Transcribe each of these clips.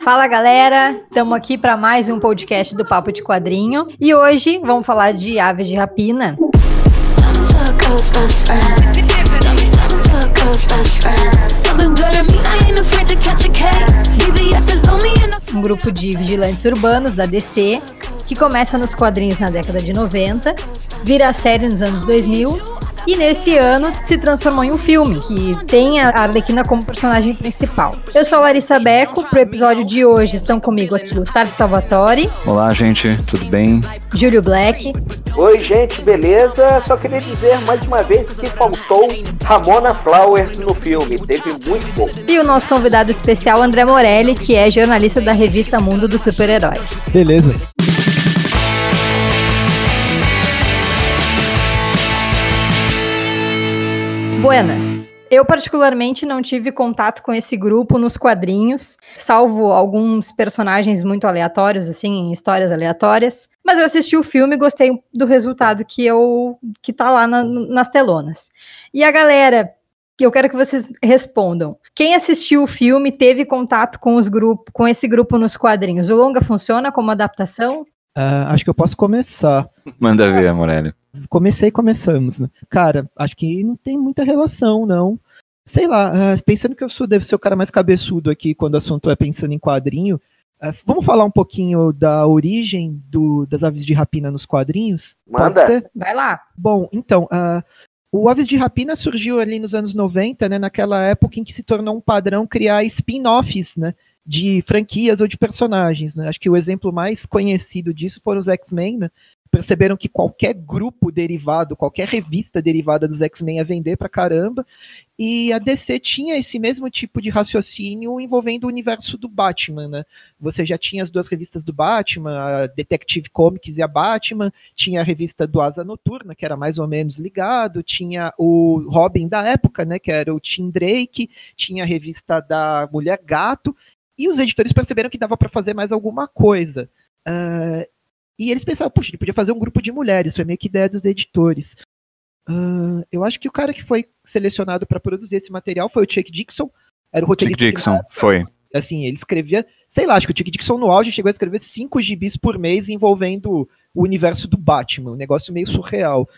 Fala galera, estamos aqui para mais um podcast do Papo de Quadrinho. E hoje vamos falar de aves de rapina. Um grupo de vigilantes urbanos da DC que começa nos quadrinhos na década de 90, vira série nos anos 2000 e nesse ano se transformou em um filme que tem a Arlequina como personagem principal. Eu sou a Larissa Beco, pro episódio de hoje estão comigo aqui o Tarso Salvatore. Olá, gente, tudo bem? Júlio Black. Oi, gente, beleza? Só queria dizer mais uma vez que faltou Ramona Flowers no filme, teve muito bom. E o nosso convidado especial, André Morelli, que é jornalista da revista Mundo dos Super-Heróis. Beleza. Buenas. Eu, particularmente, não tive contato com esse grupo nos quadrinhos, salvo alguns personagens muito aleatórios, assim, histórias aleatórias. Mas eu assisti o filme e gostei do resultado que eu que tá lá na, nas telonas. E a galera, eu quero que vocês respondam. Quem assistiu o filme teve contato com os grupos, com esse grupo nos quadrinhos? O longa funciona como adaptação? Uh, acho que eu posso começar. Manda ver, Morelli comecei e começamos, né? Cara, acho que não tem muita relação, não. Sei lá, uh, pensando que eu sou, devo ser o cara mais cabeçudo aqui quando o assunto é pensando em quadrinho. Uh, vamos falar um pouquinho da origem do, das aves de rapina nos quadrinhos? Manda. Pode ser? Vai lá. Bom, então, uh, o Aves de Rapina surgiu ali nos anos 90, né, naquela época em que se tornou um padrão criar spin-offs, né, de franquias ou de personagens, né? Acho que o exemplo mais conhecido disso foram os X-Men, né, perceberam que qualquer grupo derivado, qualquer revista derivada dos X-Men ia vender pra caramba, e a DC tinha esse mesmo tipo de raciocínio envolvendo o universo do Batman, né? Você já tinha as duas revistas do Batman, a Detective Comics e a Batman, tinha a revista do Asa Noturna, que era mais ou menos ligado, tinha o Robin da época, né, que era o Tim Drake, tinha a revista da Mulher Gato, e os editores perceberam que dava para fazer mais alguma coisa. Uh, e eles pensavam, puxa, ele podia fazer um grupo de mulheres, foi meio que ideia dos editores. Uh, eu acho que o cara que foi selecionado para produzir esse material foi o Chuck Dixon. Era o roteirista. Chuck Dixon, foi. Assim, ele escrevia, sei lá, acho que o Chuck Dixon no auge chegou a escrever cinco gibis por mês envolvendo o universo do Batman, um negócio meio surreal.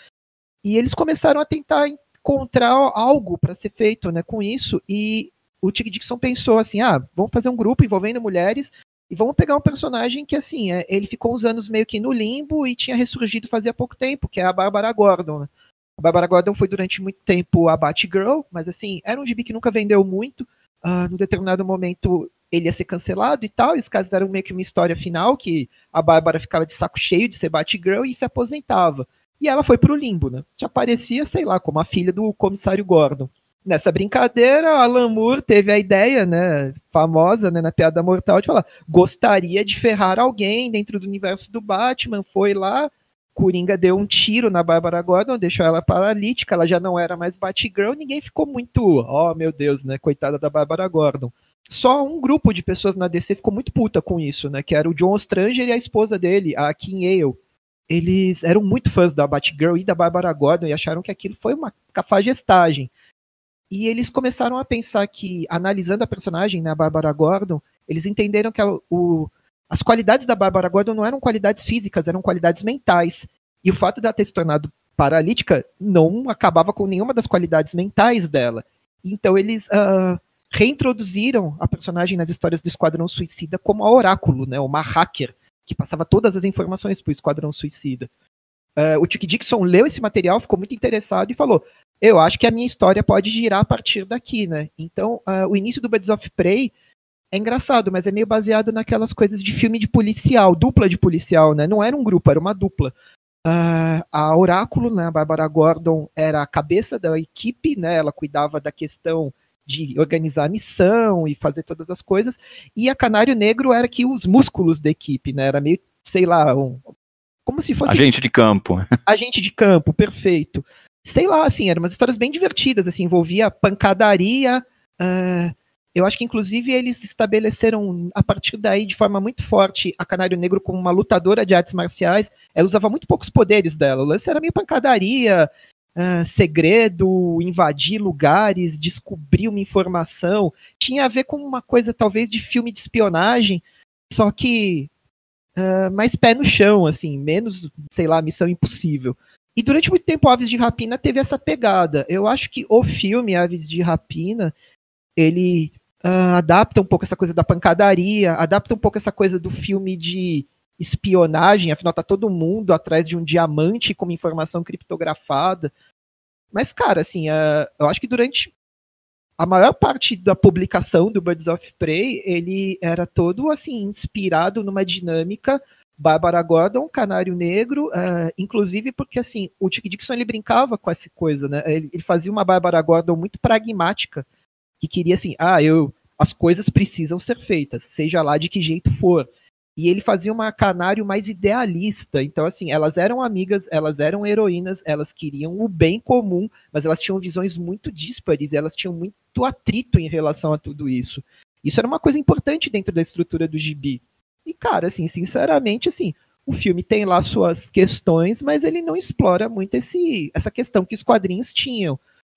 E eles começaram a tentar encontrar algo para ser feito né, com isso, e o Chuck Dixon pensou assim: ah, vamos fazer um grupo envolvendo mulheres e vamos pegar um personagem que, assim, é, ele ficou uns anos meio que no limbo e tinha ressurgido fazia pouco tempo, que é a Bárbara Gordon. Né? A Bárbara Gordon foi durante muito tempo a Batgirl, mas, assim, era um gibi que nunca vendeu muito. Uh, determinado momento ele ia ser cancelado e tal, e os casos eram meio que uma história final, que a Bárbara ficava de saco cheio de ser Batgirl e se aposentava. E ela foi pro limbo, né? Já aparecia, sei lá, como a filha do comissário Gordon. Nessa brincadeira, Alan Moore teve a ideia, né, famosa, né, na piada mortal, de falar: gostaria de ferrar alguém dentro do universo do Batman. Foi lá, Coringa deu um tiro na Bárbara Gordon, deixou ela paralítica, ela já não era mais Batgirl, ninguém ficou muito, oh meu Deus, né, coitada da Bárbara Gordon. Só um grupo de pessoas na DC ficou muito puta com isso, né, que era o John Stranger e a esposa dele, a Kim Yale. Eles eram muito fãs da Batgirl e da Bárbara Gordon e acharam que aquilo foi uma cafagestagem. E eles começaram a pensar que, analisando a personagem, né, a Bárbara Gordon, eles entenderam que a, o, as qualidades da Bárbara Gordon não eram qualidades físicas, eram qualidades mentais. E o fato dela ter se tornado paralítica não acabava com nenhuma das qualidades mentais dela. Então eles uh, reintroduziram a personagem nas histórias do Esquadrão Suicida como a Oráculo, né, uma hacker, que passava todas as informações para o Esquadrão Suicida. Uh, o Chuck Dixon leu esse material, ficou muito interessado e falou: eu acho que a minha história pode girar a partir daqui, né? Então, uh, o início do Birds of Prey é engraçado, mas é meio baseado naquelas coisas de filme de policial, dupla de policial, né? Não era um grupo, era uma dupla. Uh, a Oráculo, né, a Bárbara Gordon, era a cabeça da equipe, né? Ela cuidava da questão de organizar a missão e fazer todas as coisas. E a Canário Negro era que os músculos da equipe, né? Era meio, sei lá, um, como se fosse agente de campo. Agente de campo, perfeito sei lá, assim, eram umas histórias bem divertidas, assim, envolvia pancadaria. Uh, eu acho que, inclusive, eles estabeleceram, a partir daí, de forma muito forte, a Canário Negro como uma lutadora de artes marciais. Ela usava muito poucos poderes dela. O lance era meio pancadaria. uh, segredo, invadir lugares, descobrir uma informação. Tinha a ver com uma coisa talvez de filme de espionagem, só que uh, mais pé no chão, assim, menos, sei lá, missão impossível. E durante muito tempo, Aves de Rapina teve essa pegada. Eu acho que o filme Aves de Rapina, ele uh, adapta um pouco essa coisa da pancadaria, adapta um pouco essa coisa do filme de espionagem, afinal tá todo mundo atrás de um diamante com informação criptografada. Mas, cara, assim, uh, eu acho que durante a maior parte da publicação do Birds of Prey, ele era todo, assim, inspirado numa dinâmica Bárbara Gordon, Canário Negro, uh, inclusive porque, assim, o Dick Dixon, ele brincava com essa coisa, né? Ele, ele fazia uma Bárbara Gordon muito pragmática, que queria, assim, ah, eu, as coisas precisam ser feitas, seja lá de que jeito for e ele fazia uma canário mais idealista. Então, assim, elas eram amigas, elas eram heroínas, elas queriam o bem comum, mas elas tinham visões muito díspares, elas tinham muito atrito em relação a tudo isso. Isso era uma coisa importante dentro da estrutura do gibi. E, cara, assim, sinceramente, assim, o filme tem lá suas questões, mas ele não explora muito esse, essa questão que os quadrinhos tinham.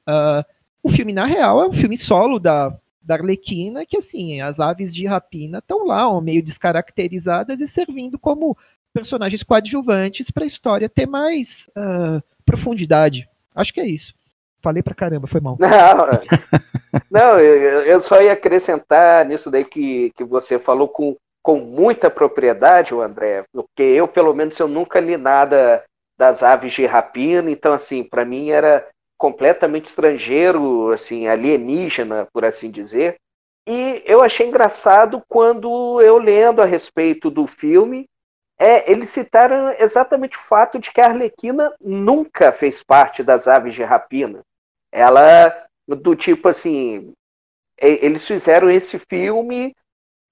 Uh, o filme, na real, é um filme solo da, da Arlequina, que assim, as aves de rapina estão lá, ó, meio descaracterizadas e servindo como personagens coadjuvantes para a história ter mais uh, profundidade. Acho que é isso. Falei pra caramba, foi mal. Não, não eu, eu só ia acrescentar nisso daí que, que você falou com, com muita propriedade, o André, porque eu, pelo menos, eu nunca li nada das aves de rapina, então, assim, para mim era completamente estrangeiro, assim, alienígena, por assim dizer. E eu achei engraçado quando eu lendo a respeito do filme, é, eles citaram exatamente o fato de que a Arlequina nunca fez parte das aves de rapina. Ela, do tipo assim, eles fizeram esse filme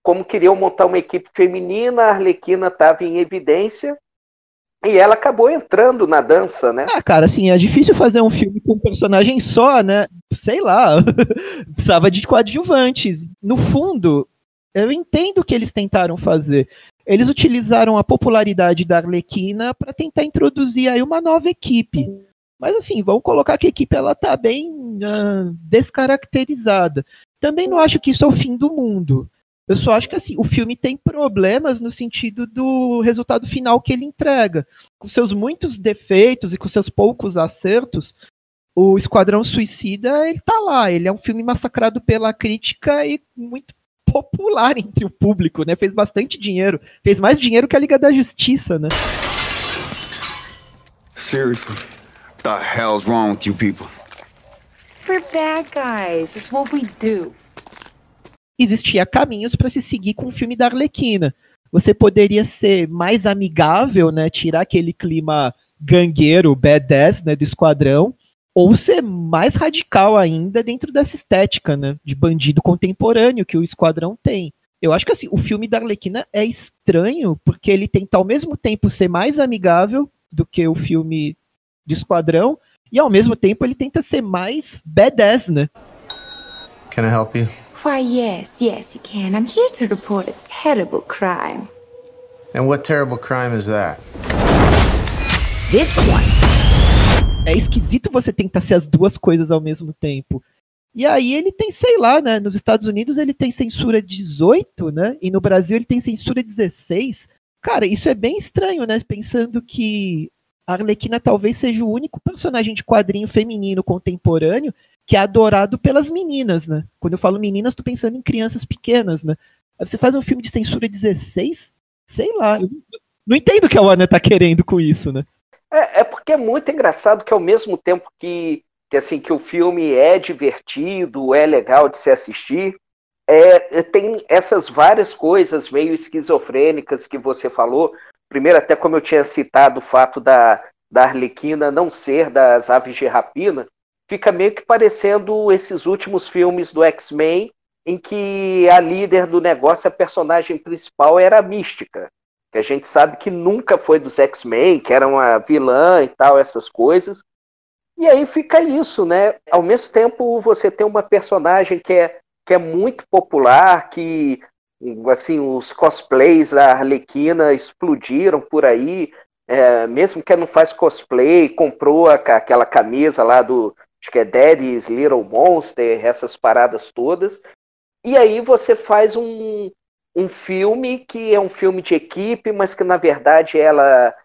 como queriam montar uma equipe feminina, a Arlequina estava em evidência, e ela acabou entrando na dança, né? Ah, cara, assim, é difícil fazer um filme com um personagem só, né? Sei lá, precisava de coadjuvantes. No fundo, eu entendo o que eles tentaram fazer. Eles utilizaram a popularidade da Arlequina para tentar introduzir aí uma nova equipe. Mas assim, vamos colocar que a equipe ela tá bem uh, descaracterizada. Também não acho que isso é o fim do mundo. Eu só acho que assim, o filme tem problemas no sentido do resultado final que ele entrega. Com seus muitos defeitos e com seus poucos acertos, o Esquadrão Suicida, ele tá lá. Ele é um filme massacrado pela crítica e muito popular entre o público, né? Fez bastante dinheiro. Fez mais dinheiro que a Liga da Justiça, né? Seriously, what the hell's wrong with you people? We're bad guys. It's what we do existia caminhos para se seguir com o filme da Arlequina. Você poderia ser mais amigável, né, tirar aquele clima gangueiro, badass, né, do esquadrão, ou ser mais radical ainda dentro dessa estética, né, de bandido contemporâneo que o esquadrão tem. Eu acho que assim, o filme da Arlequina é estranho porque ele tenta ao mesmo tempo ser mais amigável do que o filme de esquadrão e ao mesmo tempo ele tenta ser mais badass, né? Can I help you? Why, yes, yes, you can. I'm here to report a terrible crime. And what terrible crime is that? This one. É esquisito você tentar ser as duas coisas ao mesmo tempo. E aí ele tem, sei lá, né? Nos Estados Unidos ele tem censura 18, né? E no Brasil ele tem censura 16. Cara, isso é bem estranho, né? Pensando que a Arlequina talvez seja o único personagem de quadrinho feminino contemporâneo que é adorado pelas meninas, né? Quando eu falo meninas, tô pensando em crianças pequenas, né? Aí você faz um filme de censura 16, sei lá, eu não entendo o que a Warner tá querendo com isso, né? É, é porque é muito engraçado que ao mesmo tempo que, que assim que o filme é divertido, é legal de se assistir, é, é, tem essas várias coisas meio esquizofrênicas que você falou. Primeiro, até como eu tinha citado o fato da, da Arlequina não ser das aves de rapina, fica meio que parecendo esses últimos filmes do X-Men, em que a líder do negócio, a personagem principal, era a mística. Que a gente sabe que nunca foi dos X-Men, que era uma vilã e tal, essas coisas. E aí fica isso, né? Ao mesmo tempo, você tem uma personagem que é, que é muito popular, que assim, os cosplays da Arlequina explodiram por aí, é, mesmo que não faz cosplay, comprou a, aquela camisa lá do, acho que é Daddy's Little Monster, essas paradas todas. E aí você faz um, um filme que é um filme de equipe, mas que na verdade ela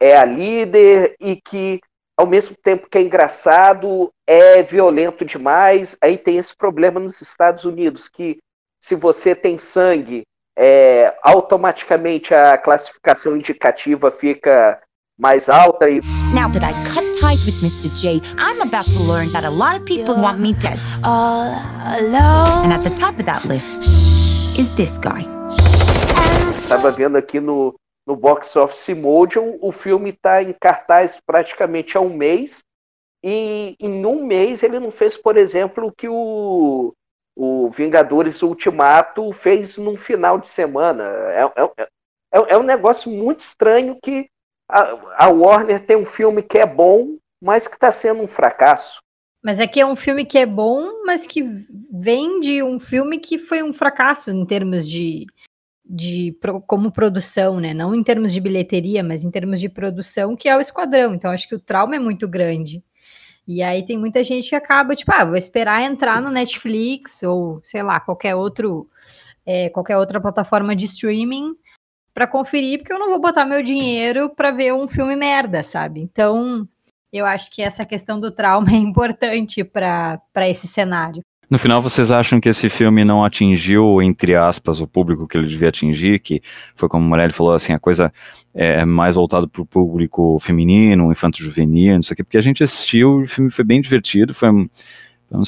é a líder e que ao mesmo tempo que é engraçado, é violento demais. Aí tem esse problema nos Estados Unidos, que se você tem sangue, é, automaticamente a classificação indicativa fica mais alta. E... Now that I cut ties with Mr. J, I'm about to learn that a lot of people You're want me dead. All alone. And at the top of that list is this guy. Estava vendo aqui no, no Box Office Mojo, o filme está em cartaz praticamente há um mês, e em um mês ele não fez, por exemplo, o que o, o Vingadores Ultimato fez num final de semana. É, é, é, é um negócio muito estranho que a, a Warner tem um filme que é bom, mas que está sendo um fracasso. Mas é que é um filme que é bom, mas que vem de um filme que foi um fracasso em termos de, de como produção, né? Não em termos de bilheteria, mas em termos de produção, que é o Esquadrão. Então acho que o trauma é muito grande. E aí tem muita gente que acaba, tipo, ah, vou esperar entrar no Netflix ou, sei lá, qualquer outro, é, qualquer outra plataforma de streaming para conferir, porque eu não vou botar meu dinheiro para ver um filme merda, sabe? Então, eu acho que essa questão do trauma é importante para esse cenário. No final, vocês acham que esse filme não atingiu, entre aspas, o público que ele devia atingir? Que foi como o Morelli falou, assim, a coisa é mais voltada para o público feminino, infanto-juvenil, não sei o quê, porque a gente assistiu, o filme foi bem divertido, foi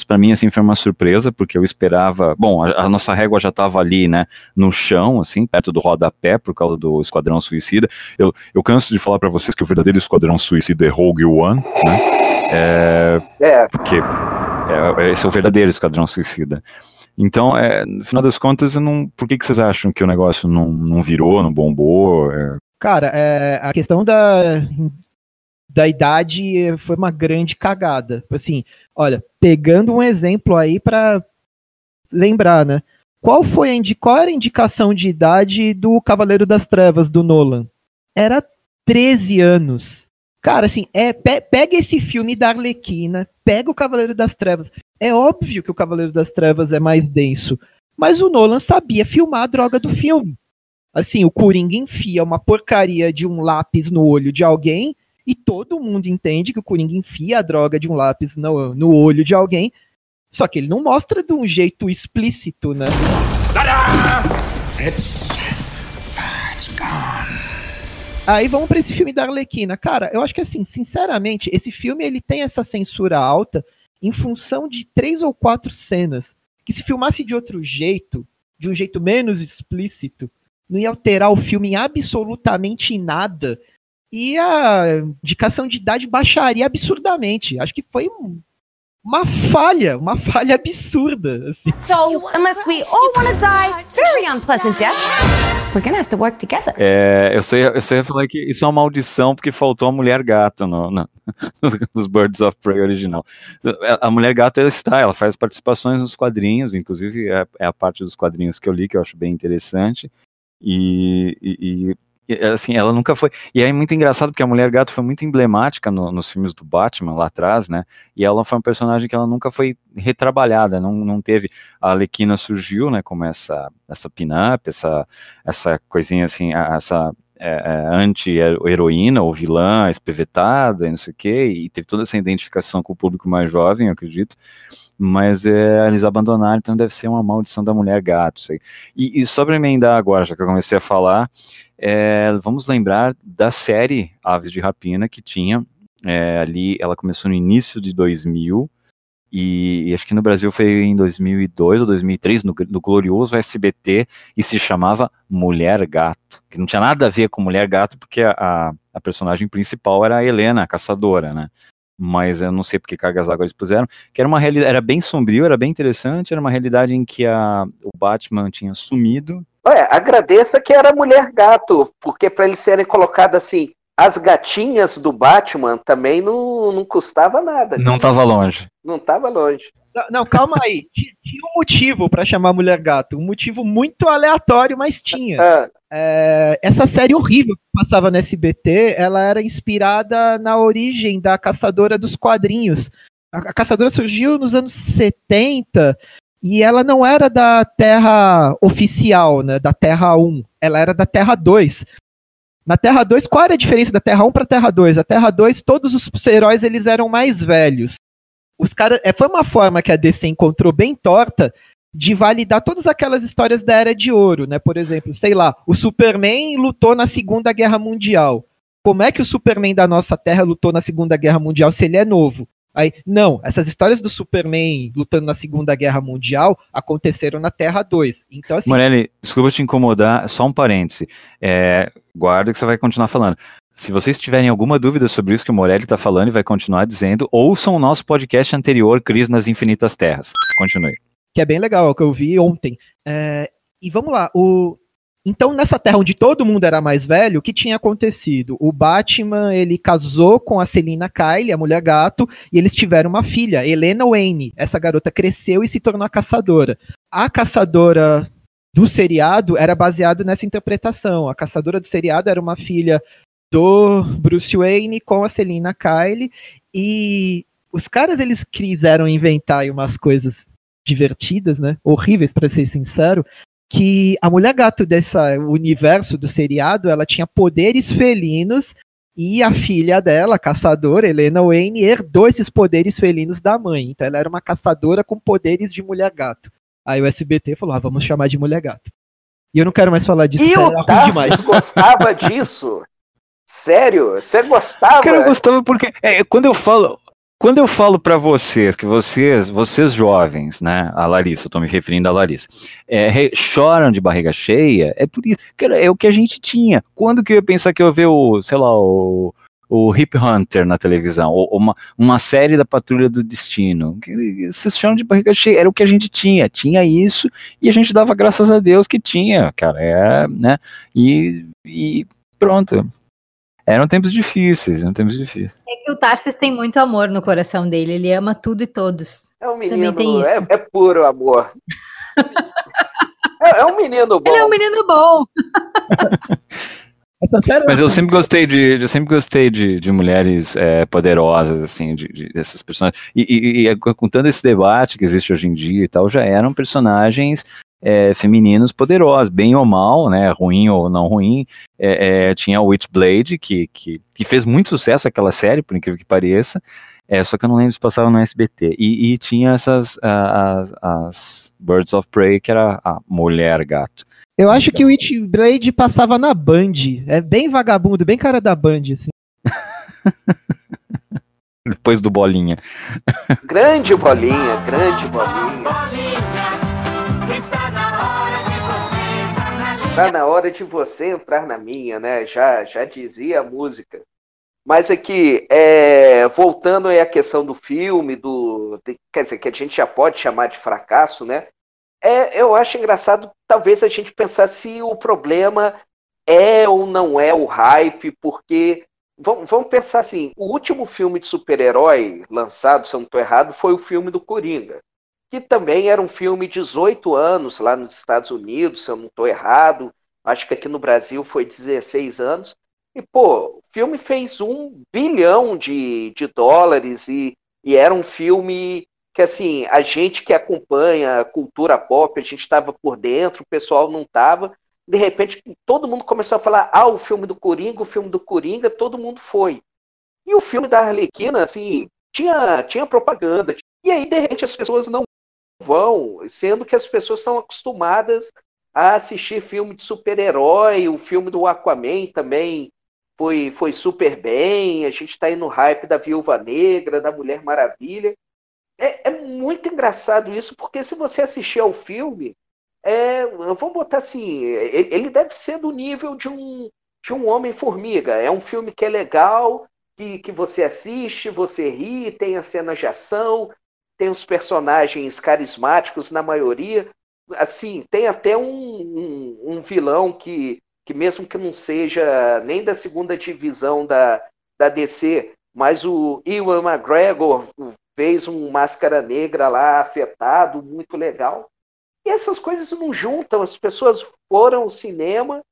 para mim assim foi uma surpresa porque eu esperava bom a, a nossa régua já estava ali né no chão assim perto do rodapé por causa do Esquadrão Suicida eu, eu canso de falar para vocês que o verdadeiro Esquadrão Suicida é Rogue One né é, é. porque é, esse é o verdadeiro Esquadrão Suicida. Então, é, no final das contas, não, por que, que vocês acham que o negócio não, não virou, não bombou? É... Cara, é, a questão da, da idade foi uma grande cagada. Assim, olha, pegando um exemplo aí para lembrar, né? Qual foi a qual era a indicação de idade do Cavaleiro das Trevas do Nolan? Era 13 anos. Cara, assim, é, pe pega esse filme da Arlequina, pega o Cavaleiro das Trevas. É óbvio que o Cavaleiro das Trevas é mais denso, mas o Nolan sabia filmar a droga do filme. Assim, o Coringa enfia uma porcaria de um lápis no olho de alguém e todo mundo entende que o Coringa enfia a droga de um lápis no, no olho de alguém, só que ele não mostra de um jeito explícito, né? It's, it's gone. Aí vamos para esse filme da Arlequina. Cara, eu acho que assim, sinceramente, esse filme ele tem essa censura alta em função de três ou quatro cenas que se filmasse de outro jeito, de um jeito menos explícito, não ia alterar o filme em absolutamente nada. E a indicação de idade baixaria absurdamente. Acho que foi um, uma falha, uma falha absurda. Assim. So, unless we all want to die very unpleasant death, we're gonna have to work together. É, eu só, ia, eu só ia falar que isso é uma maldição porque faltou a mulher gato no, no, nos Birds of Prey original. A mulher gato ela está, ela faz participações nos quadrinhos, inclusive é, é a parte dos quadrinhos que eu li que eu acho bem interessante. E, e, e assim, ela nunca foi. E é muito engraçado porque a Mulher Gato foi muito emblemática no, nos filmes do Batman lá atrás, né? E ela foi um personagem que ela nunca foi retrabalhada, não, não teve. A Alequina surgiu, né? Como essa, essa pin-up, essa, essa coisinha assim, essa é, é, anti-heroína ou vilã espevetada, não sei o quê, e teve toda essa identificação com o público mais jovem, eu acredito mas é, eles abandonaram, então deve ser uma maldição da mulher gato. E, e só para emendar agora, já que eu comecei a falar, é, vamos lembrar da série Aves de Rapina, que tinha é, ali, ela começou no início de 2000, e, e, acho que no Brasil foi em 2002 ou 2003, no, no, glorioso SBT, e se chamava Mulher Gato, que não tinha nada a ver com Mulher Gato, porque a, a personagem principal era a Helena, a caçadora, né? Mas eu não sei porque cargas água eles puseram, que era uma realidade, era bem sombrio, era bem interessante, era uma realidade em que a, o Batman tinha sumido, Olha, agradeça que era mulher gato, porque para eles serem colocados assim, as gatinhas do Batman também não, não custava nada. Não estava longe. Não estava longe. Não, não, calma aí. Tinha um motivo para chamar mulher gato. Um motivo muito aleatório, mas tinha. Ah. É, essa série horrível que passava no SBT, ela era inspirada na origem da Caçadora dos Quadrinhos. A, a Caçadora surgiu nos anos 70 e ela não era da Terra oficial, né, da Terra 1, ela era da Terra 2. Na Terra 2, qual era a diferença da Terra 1 para a Terra 2? A Terra 2, todos os heróis eles eram mais velhos. Os cara, é, foi uma forma que a DC encontrou bem torta de validar todas aquelas histórias da Era de Ouro, né? Por exemplo, sei lá, o Superman lutou na Segunda Guerra Mundial. Como é que o Superman da nossa Terra lutou na Segunda Guerra Mundial se ele é novo? Aí, não, essas histórias do Superman lutando na Segunda Guerra Mundial aconteceram na Terra 2. Então, assim. Morelli, desculpa te incomodar, só um parêntese. É, guarda que você vai continuar falando. Se vocês tiverem alguma dúvida sobre isso que o Morelli está falando e vai continuar dizendo, ouçam o nosso podcast anterior, Cris nas Infinitas Terras. Continue que é bem legal, é o que eu vi ontem. É, e vamos lá, o, então nessa Terra onde todo mundo era mais velho, o que tinha acontecido? O Batman ele casou com a Selina Kyle, a mulher gato, e eles tiveram uma filha, Helena Wayne. Essa garota cresceu e se tornou a caçadora. A caçadora do seriado era baseado nessa interpretação. A caçadora do seriado era uma filha do Bruce Wayne com a Selina Kyle e os caras eles quiseram inventar umas coisas divertidas, né? Horríveis, para ser sincero. Que a mulher gato desse universo do seriado, ela tinha poderes felinos e a filha dela, a caçadora, Helena Wayne, herdou esses poderes felinos da mãe. Então ela era uma caçadora com poderes de mulher gato. Aí o SBT falou: ah, vamos chamar de mulher gato. E eu não quero mais falar disso. E o Tarsis gostava disso? Sério? Você gostava? Cara, eu gostava porque é, quando eu falo, quando eu falo para vocês que vocês, vocês jovens, né, a Larissa, eu tô me referindo à Larissa, é, choram de barriga cheia, é por isso, cara, é o que a gente tinha. Quando que eu ia pensar que eu ia ver o, sei lá, o, o Hip Hunter na televisão, ou uma, uma série da Patrulha do Destino. Vocês choram de barriga cheia, era o que a gente tinha, tinha isso, e a gente dava graças a Deus que tinha, cara, é, né, e, e pronto, eram tempos difíceis, eram tempos difíceis. É que o Tarsis tem muito amor no coração dele, ele ama tudo e todos. É um menino, Também tem isso. É, é puro amor. é, é, um menino bom. Ele é um menino bom. Mas eu sempre gostei de, eu sempre gostei de, de mulheres é, poderosas, assim, de, de, dessas personagens. E, e, e, com todo esse debate que existe hoje em dia e tal, já eram personagens é, femininos poderosos, bem ou mal, né, ruim ou não ruim. É, é, tinha o Witchblade, que, que, que, fez muito sucesso aquela série, por incrível que pareça, é, só que eu não lembro se passava no SBT. E, e tinha essas, as, as, Birds of Prey, que era a mulher gato. Eu acho que o Witchblade passava na Band, é bem vagabundo, bem cara da Band, assim. Depois do Bolinha. Grande Bolinha, grande Bolinha. Está na hora de você entrar na minha, né? Já, já dizia a música. Mas aqui, é, voltando aí à questão do filme, do, de, quer dizer, que a gente já pode chamar de fracasso, né? É, eu acho engraçado, talvez a gente pensar se o problema é ou não é o hype, porque vamos, pensar assim: o último filme de super-herói lançado, se eu não estou errado, foi o filme do Coringa que também era um filme 18 anos lá nos Estados Unidos, se eu não estou errado. Acho que aqui no Brasil foi 16 anos. E, pô, o filme fez um bilhão de, de dólares e, e era um filme que, assim, a gente que acompanha a cultura pop, a gente estava por dentro, o pessoal não estava. De repente, todo mundo começou a falar: ah, o filme do Coringa, o filme do Coringa, todo mundo foi. E o filme da Arlequina, assim, tinha, tinha propaganda. E aí, de repente, as pessoas não vão, sendo que as pessoas estão acostumadas a assistir filme de super-herói, o filme do Aquaman também foi, foi super bem, a gente está aí no hype da Viúva Negra, da Mulher Maravilha. É, é, muito engraçado isso, porque se você assistir ao filme, é, vamos botar assim, ele deve ser do nível de um, de um Homem-Formiga. É um filme que é legal, que, que você assiste, você ri, tem as cenas de ação, tem os personagens carismáticos na maioria. Assim, tem até um, um, um, vilão que, que, mesmo que não seja nem da segunda divisão da, da DC, mas o Ewan McGregor fez um Máscara Negra lá afetado, muito legal. E essas coisas não juntam, as pessoas foram ao cinema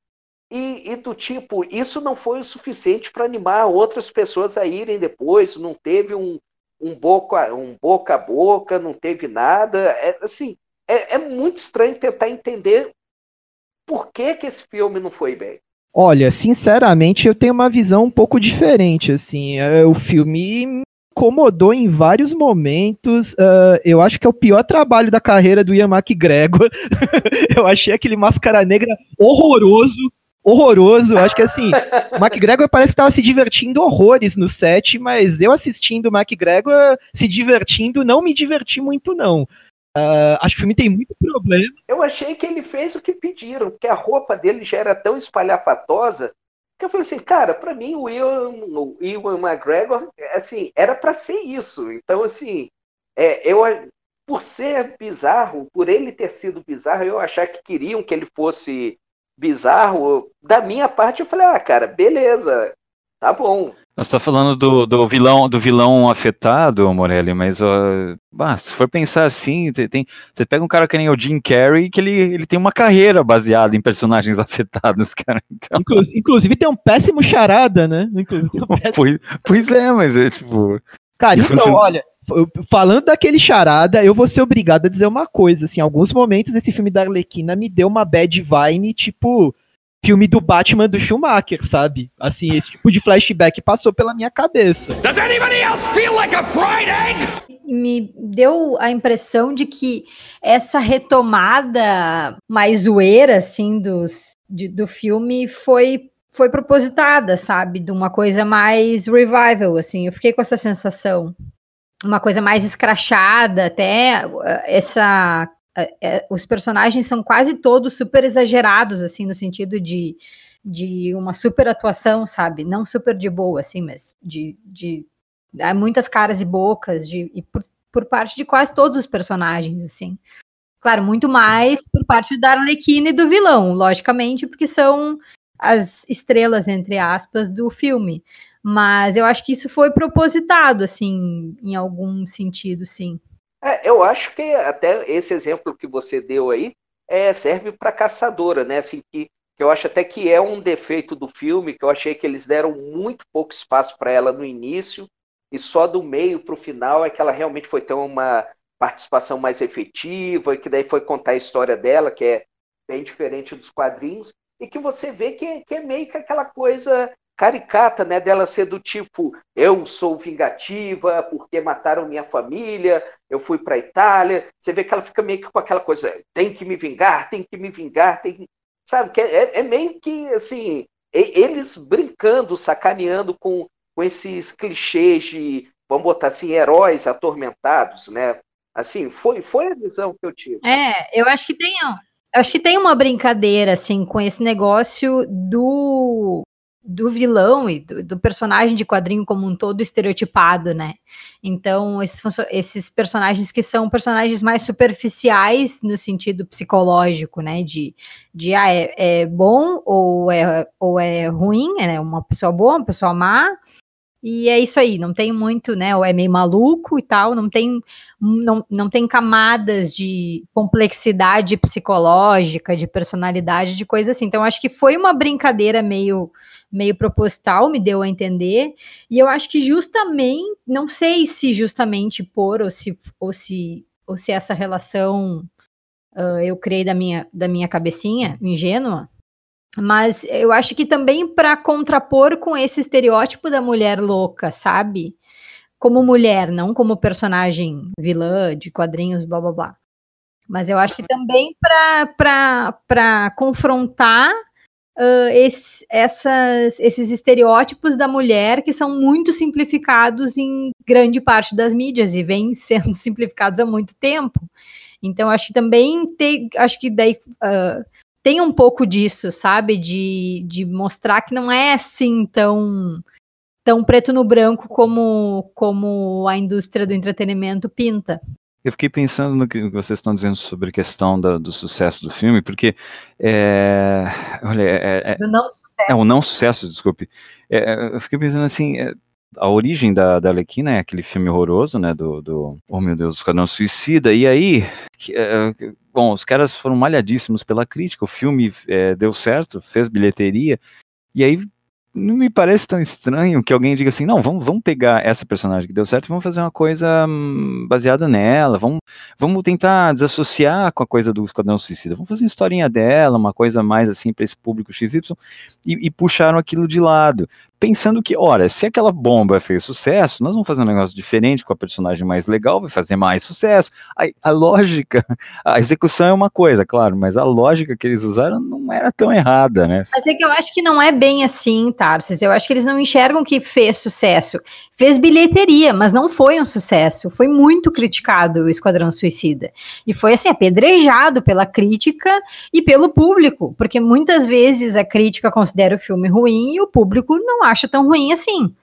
E, e, do tipo, isso não foi o suficiente para animar outras pessoas a irem depois, não teve um, um, boca, um boca a boca, não teve nada. É, assim, é, é muito estranho tentar entender por que, que esse filme não foi bem. Olha, sinceramente, eu tenho uma visão um pouco diferente, assim, é, o filme me incomodou em vários momentos, uh, eu acho que é o pior trabalho da carreira do Ian McGregor, eu achei aquele Máscara Negra horroroso, horroroso. Acho que assim, o McGregor parece que estava se divertindo horrores no set, mas eu assistindo o McGregor se divertindo, não me diverti muito, não. Uh, acho que o filme tem muito problema. Eu achei que ele fez o que pediram, porque a roupa dele já era tão espalhafatosa que eu falei assim, cara, para mim o Ian, o Ian McGregor, assim, era para ser isso. Então, assim, é, eu, por ser bizarro, por ele ter sido bizarro, eu achar que queriam que ele fosse bizarro, da minha parte eu falei, ah, cara, beleza, tá bom. Você está falando do, do, vilão do vilão afetado, Morelli, mas bah, se for pensar assim, tem, tem, você pega um cara que nem o Jim Carrey, que ele, ele tem uma carreira baseada em personagens afetados, cara. Então... Inclusive, inclusive tem um péssimo charada, né? Um péssimo... Pois, pois, é, mas é tipo. Cara, então, olha, falando daquele charada, eu vou ser obrigado a dizer uma coisa, assim, em alguns momentos esse filme da Arlequina me deu uma bad vibe, tipo, filme do Batman do Schumacher, sabe? Assim, esse tipo de flashback passou pela minha cabeça. Does anybody else feel like a fried egg? Me deu a impressão de que essa retomada mais zoeira, assim, dos, de, do filme foi foi propositada, sabe? De uma coisa mais revival, assim. Eu fiquei com essa sensação. Uma coisa mais escrachada, até essa é, é, os personagens são quase todos super exagerados, assim, no sentido de, de uma super atuação, sabe? Não super de boa, assim, mas de, de há muitas caras e bocas, de, e por, por parte de quase todos os personagens, assim. Claro, muito mais por parte da Arlequina e do vilão, logicamente, porque são as estrelas, entre aspas, do filme. Mas eu acho que isso foi propositado, assim, em algum sentido, sim. É, eu acho que até esse exemplo que você deu aí é, serve para caçadora, né? Assim, que, que eu acho até que é um defeito do filme, que eu achei que eles deram muito pouco espaço para ela no início, e só do meio para o final é que ela realmente foi ter uma participação mais efetiva, e que daí foi contar a história dela, que é bem diferente dos quadrinhos, e que você vê que, que é meio que aquela coisa caricata, né, dela ser do tipo, eu sou vingativa porque mataram minha família, eu fui para a Itália. Você vê que ela fica meio que com aquela coisa, tem que me vingar, tem que me vingar, tem sabe que é, é meio que assim, eles brincando, sacaneando com, com esses clichês de, vamos botar assim, heróis atormentados, né? Assim, foi foi a visão que eu tive. É, eu acho que tem, acho que tem uma brincadeira assim com esse negócio do do vilão e do, do, personagem de quadrinho como um todo estereotipado, né? Então, esses, esses personagens que são personagens mais superficiais no sentido psicológico, né? De, de ah, é, é bom ou é, ou é ruim, é né? uma pessoa boa, uma pessoa má, e é isso aí, não tem muito, né? Ou é meio maluco e tal, não tem, não, não tem camadas de complexidade psicológica, de personalidade, de coisa assim. Então, acho que foi uma brincadeira meio meio proposital, me deu a entender. E eu acho que justamente, não sei se justamente por ou se ou se ou se essa relação uh, eu criei da minha da minha cabecinha ingênua, mas eu acho que também para contrapor com esse estereótipo da mulher louca, sabe? Como mulher, não como personagem vilã de quadrinhos, blá blá blá. Mas eu acho que também para confrontar uh, esse, essas, esses estereótipos da mulher que são muito simplificados em grande parte das mídias e vêm sendo simplificados há muito tempo. Então, acho que também tem, acho que daí uh, tem um pouco disso, sabe? De, de mostrar que não é assim tão tão preto no branco como, como a indústria do entretenimento pinta. Eu fiquei pensando no que vocês estão dizendo sobre a questão da, do sucesso do filme, porque é, olha, é, é, do não sucesso. É o não sucesso, desculpe. É, eu fiquei pensando assim, é, a origem da, da Arlequina é aquele filme horroroso, né, do, do oh meu Deus, o Esquadrão Suicida, e aí, que, é, bom, os caras foram malhadíssimos pela crítica, o filme é, deu certo, fez bilheteria, e aí não me parece tão estranho que alguém diga assim, não, vamos, vamos pegar essa personagem que deu certo e vamos fazer uma coisa hum, baseada nela, vamos, vamos tentar desassociar com a coisa do Esquadrão Suicida, vamos fazer uma historinha dela, uma coisa mais assim para esse público XY, e, e puxaram aquilo de lado pensando que, ora, se aquela bomba fez sucesso, nós vamos fazer um negócio diferente com a personagem mais legal, vai fazer mais sucesso. A, a, lógica, a execução é uma coisa, claro, mas a lógica que eles usaram não era tão errada, né? Mas é que eu acho que não é bem assim, Eu acho que eles não enxergam que fez sucesso. Fez bilheteria, mas não foi um sucesso. Foi muito criticado o Esquadrão Suicida. E foi, assim, apedrejado pela crítica e pelo público, porque muitas vezes a crítica considera o filme ruim e o público não acho tão ruim assim.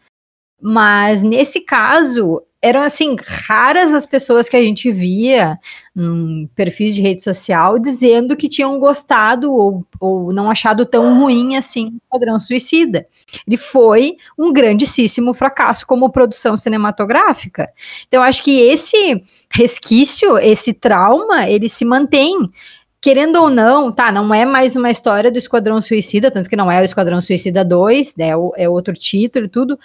Mas nesse caso, eram assim, raras as pessoas que a gente via em perfis de rede social dizendo que tinham gostado ou, ou não achado tão ruim assim o Padrão Suicida. Ele foi um grandíssimo fracasso como produção cinematográfica. Então, acho que esse resquício, esse trauma, ele se mantém querendo ou não, tá, não é mais uma história do Esquadrão Suicida, tanto que não é o Esquadrão Suicida 2, né, é outro título e tudo,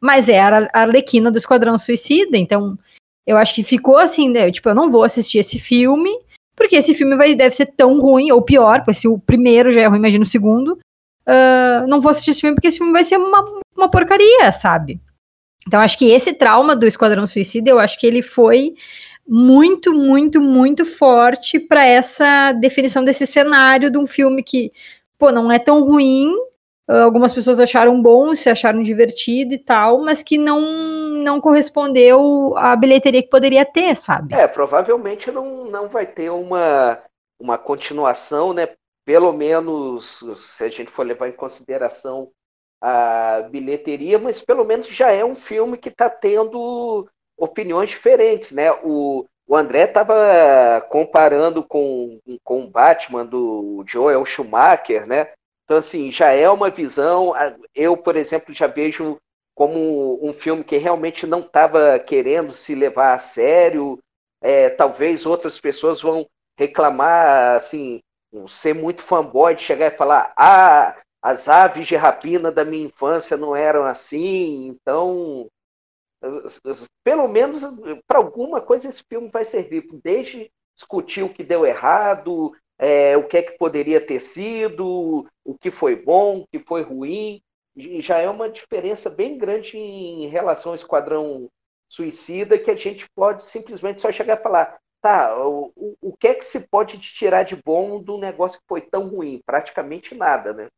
mas é a Arlequina do Esquadrão Suicida, então eu acho que ficou assim, né, tipo, eu não vou assistir esse filme, porque esse filme vai, deve ser tão ruim, ou pior, porque se o primeiro já é ruim, imagina o segundo, uh, não vou assistir esse filme porque esse filme vai ser uma, uma porcaria, sabe? Então acho que esse trauma do Esquadrão Suicida, eu acho que ele foi muito, muito, muito forte para essa definição desse cenário de um filme que, pô, não é tão ruim. Algumas pessoas acharam bom, se acharam divertido e tal, mas que não, não correspondeu à bilheteria que poderia ter, sabe? É, provavelmente não, não vai ter uma, uma continuação, né? Pelo menos se a gente for levar em consideração a bilheteria, mas pelo menos já é um filme que está tendo opiniões diferentes, né? O, o André estava comparando com, com o Batman do Joel Schumacher, né? Então, assim, já é uma visão. Eu, por exemplo, já vejo como um filme que realmente não estava querendo se levar a sério. É, talvez outras pessoas vão reclamar, assim, ser muito fanboy de chegar e falar: ah, as aves de rapina da minha infância não eram assim, então pelo menos para alguma coisa esse filme vai servir, desde discutir o que deu errado, é, o que é que poderia ter sido, o que foi bom, o que foi ruim, já é uma diferença bem grande em relação ao Esquadrão Suicida, que a gente pode simplesmente só chegar a falar, tá, o, o que é que se pode tirar de bom do negócio que foi tão ruim? Praticamente nada, né?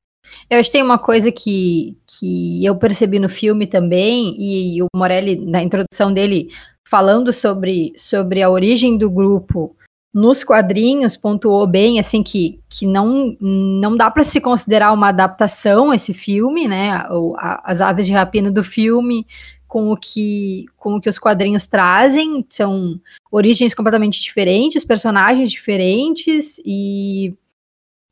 Eu acho que tem uma coisa que, que eu percebi no filme também, e o Morelli, na introdução dele, falando sobre, sobre a origem do grupo nos quadrinhos, pontuou bem, assim, que, que não, não dá para se considerar uma adaptação esse filme, né? As aves de rapina do filme com o que com o que os quadrinhos trazem são origens completamente diferentes, personagens diferentes e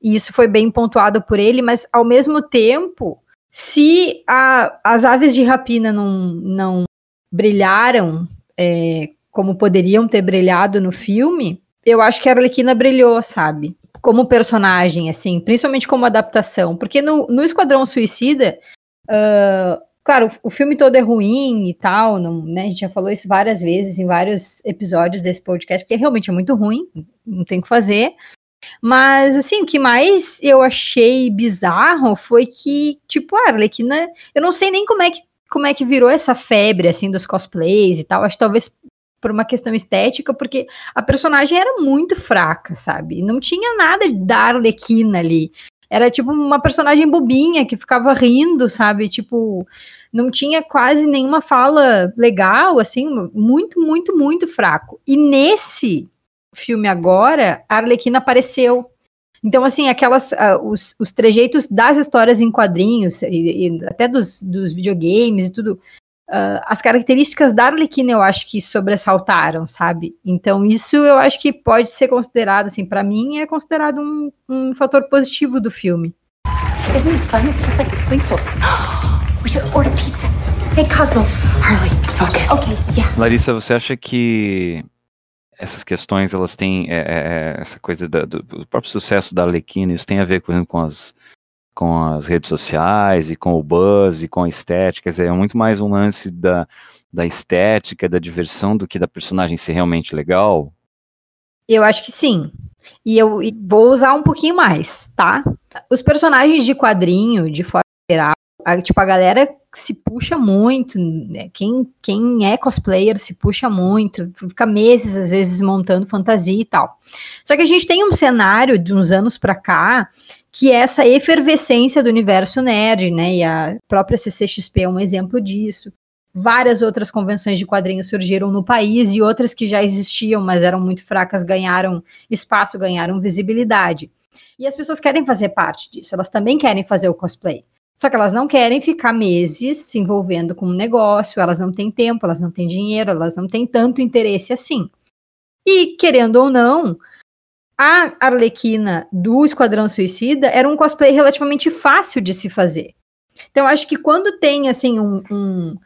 e isso foi bem pontuado por ele, mas ao mesmo tempo, se a, as aves de rapina não, não brilharam é, como poderiam ter brilhado no filme, eu acho que a Arlequina brilhou, sabe? Como personagem, assim, principalmente como adaptação. Porque no, no Esquadrão Suicida, uh, claro, o filme todo é ruim e tal, não, né? A gente já falou isso várias vezes em vários episódios desse podcast, porque realmente é muito ruim, não tem o que fazer. Mas, assim, o que mais eu achei bizarro foi que, tipo, a Arlequina, eu não sei nem como é que, como é que virou essa febre, assim, dos cosplays e tal. Acho que talvez por uma questão estética, porque a personagem era muito fraca, sabe? Não tinha nada da Arlequina ali. Era tipo uma personagem bobinha que ficava rindo, sabe? Tipo, não tinha quase nenhuma fala legal, assim, muito, muito, muito fraco. E nesse filme agora, a Arlequina apareceu. Então, assim, aquelas, uh, os, os trejeitos das histórias em quadrinhos, e, e até dos, dos videogames e tudo, uh, as características da Arlequina eu acho que sobressaltaram, sabe? Então, isso eu acho que pode ser considerado, assim, para mim é considerado um, um fator positivo do filme. Isn't this fun? It's just like a sleepover. We should order pizza. Hey, Cosmos. Harley, focus. Okay, yeah. Larissa, você acha que essas questões elas têm é, é, essa coisa da, do, do, próprio sucesso da Arlequina, isso tem a ver com, com as com as redes sociais e com o buzz e com a estética, quer dizer, é muito mais um lance da, da estética, da diversão do que da personagem ser realmente legal? Eu acho que sim. E eu vou usar um pouquinho mais, tá? Os personagens de quadrinho, de forma geral, a, tipo, a galera se puxa muito, né? quem, quem é cosplayer se puxa muito, fica meses, às vezes, montando fantasia e tal. Só que a gente tem um cenário de uns anos pra cá que é essa efervescência do universo nerd, né? E a própria CCXP é um exemplo disso. Várias outras convenções de quadrinhos surgiram no país e outras que já existiam, mas eram muito fracas, ganharam espaço, ganharam visibilidade. E as pessoas querem fazer parte disso, elas também querem fazer o cosplay. Só que elas não querem ficar meses se envolvendo com um negócio, elas não têm tempo, elas não têm dinheiro, elas não têm tanto interesse assim. E, querendo ou não, a Arlequina do Esquadrão Suicida era um cosplay relativamente fácil de se fazer. Então, acho que quando tem, assim, um, um,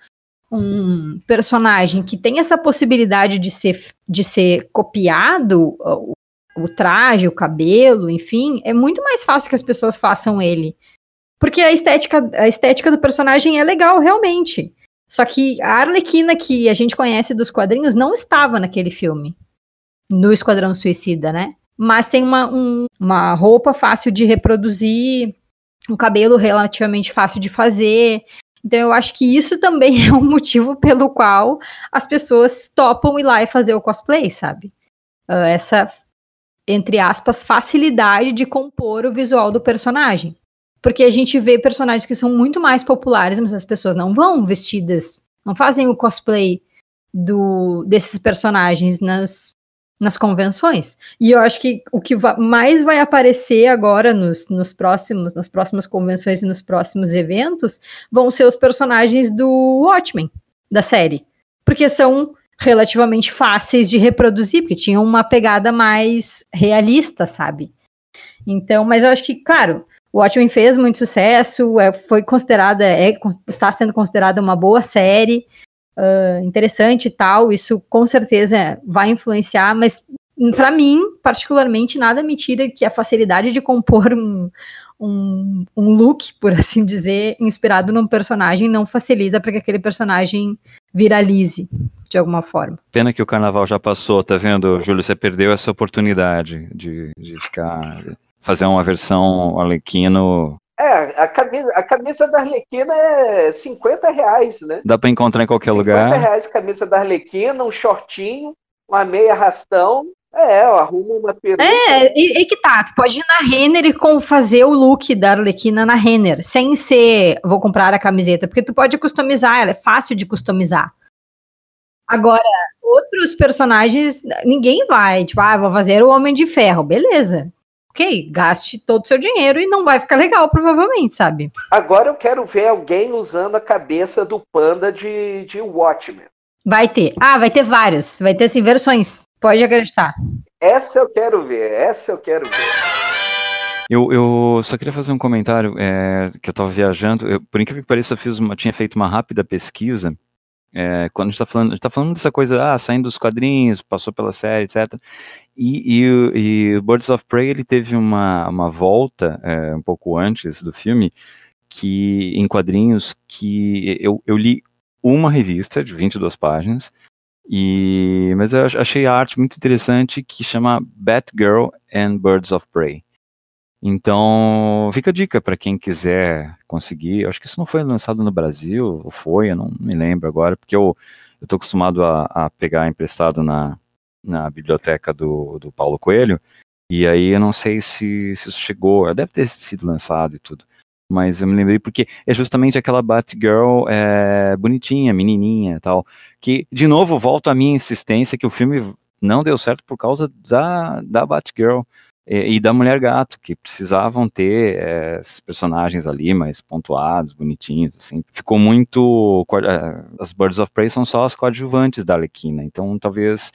um personagem que tem essa possibilidade de ser, de ser copiado, o, o traje, o cabelo, enfim, é muito mais fácil que as pessoas façam ele. Porque a estética, a estética do personagem é legal, realmente. Só que a Arlequina que a gente conhece dos quadrinhos não estava naquele filme. No Esquadrão Suicida, né? Mas tem uma, um, uma roupa fácil de reproduzir, um cabelo relativamente fácil de fazer. Então eu acho que isso também é um motivo pelo qual as pessoas topam ir lá e fazer o cosplay, sabe? Uh, essa, entre aspas, facilidade de compor o visual do personagem. Porque a gente vê personagens que são muito mais populares, mas as pessoas não vão vestidas, não fazem o cosplay do, desses personagens nas, nas convenções. E eu acho que o que mais vai aparecer agora nos, nos próximos, nas próximas convenções e nos próximos eventos vão ser os personagens do Watchmen, da série. Porque são relativamente fáceis de reproduzir, porque tinham uma pegada mais realista, sabe? Então, mas eu acho que, claro, o Watchmen fez muito sucesso, é, foi considerada, é, está sendo considerada uma boa série, uh, interessante e tal, isso com certeza vai influenciar, mas para mim, particularmente, nada me tira que a facilidade de compor um, um, um look, por assim dizer, inspirado num personagem não facilita para que aquele personagem viralize de alguma forma. Pena que o carnaval já passou, tá vendo, Júlio? Você perdeu essa oportunidade de, de ficar. fazer uma versão Alequino é, a camisa, a camisa da Arlequina é 50 reais, né? Dá para encontrar em qualquer 50 lugar. 50 reais a camisa da Arlequina, um shortinho, uma meia rastão. É, eu arrumo uma peruca. É, e, e, que tá, tu pode ir na Renner e com, fazer o look da Arlequina na Renner, sem ser, vou comprar a camiseta, porque tu pode customizar, ela é fácil de customizar. Agora, outros personagens, ninguém vai, tipo, ah, vou fazer o Homem de Ferro, beleza ok, gaste todo o seu dinheiro e não vai ficar legal, provavelmente, sabe? Agora eu quero ver alguém usando a cabeça do panda de, de Watchmen. Vai ter. Ah, vai ter vários. Vai ter assim, versões. Pode acreditar. Essa eu quero ver. Essa eu quero ver. Eu, eu só queria fazer um comentário é, que eu estava viajando. Eu, por incrível que pareça, eu fiz uma, tinha feito uma rápida pesquisa. É, quando a gente está falando, tá falando dessa coisa, ah, saindo dos quadrinhos, passou pela série, etc. E, e, e Birds of Prey ele teve uma, uma volta é, um pouco antes do filme, que em quadrinhos que eu, eu li uma revista de 22 páginas, e, mas eu achei a arte muito interessante que chama Batgirl and Birds of Prey. Então, fica a dica para quem quiser conseguir. Eu acho que isso não foi lançado no Brasil, ou foi, eu não me lembro agora, porque eu estou acostumado a, a, pegar emprestado na, na biblioteca do, do Paulo Coelho, e aí eu não sei se, se isso chegou, deve ter sido lançado e tudo, mas eu me lembrei porque é justamente aquela Batgirl é, bonitinha, menininha tal, que, de novo, volta a minha insistência que o filme não deu certo por causa da, da Batgirl, e, e da Mulher Gato, que precisavam ter é, esses personagens ali mais pontuados, bonitinhos, assim. Ficou muito... Eh, as Birds of Prey são só as coadjuvantes da Arlequina, então talvez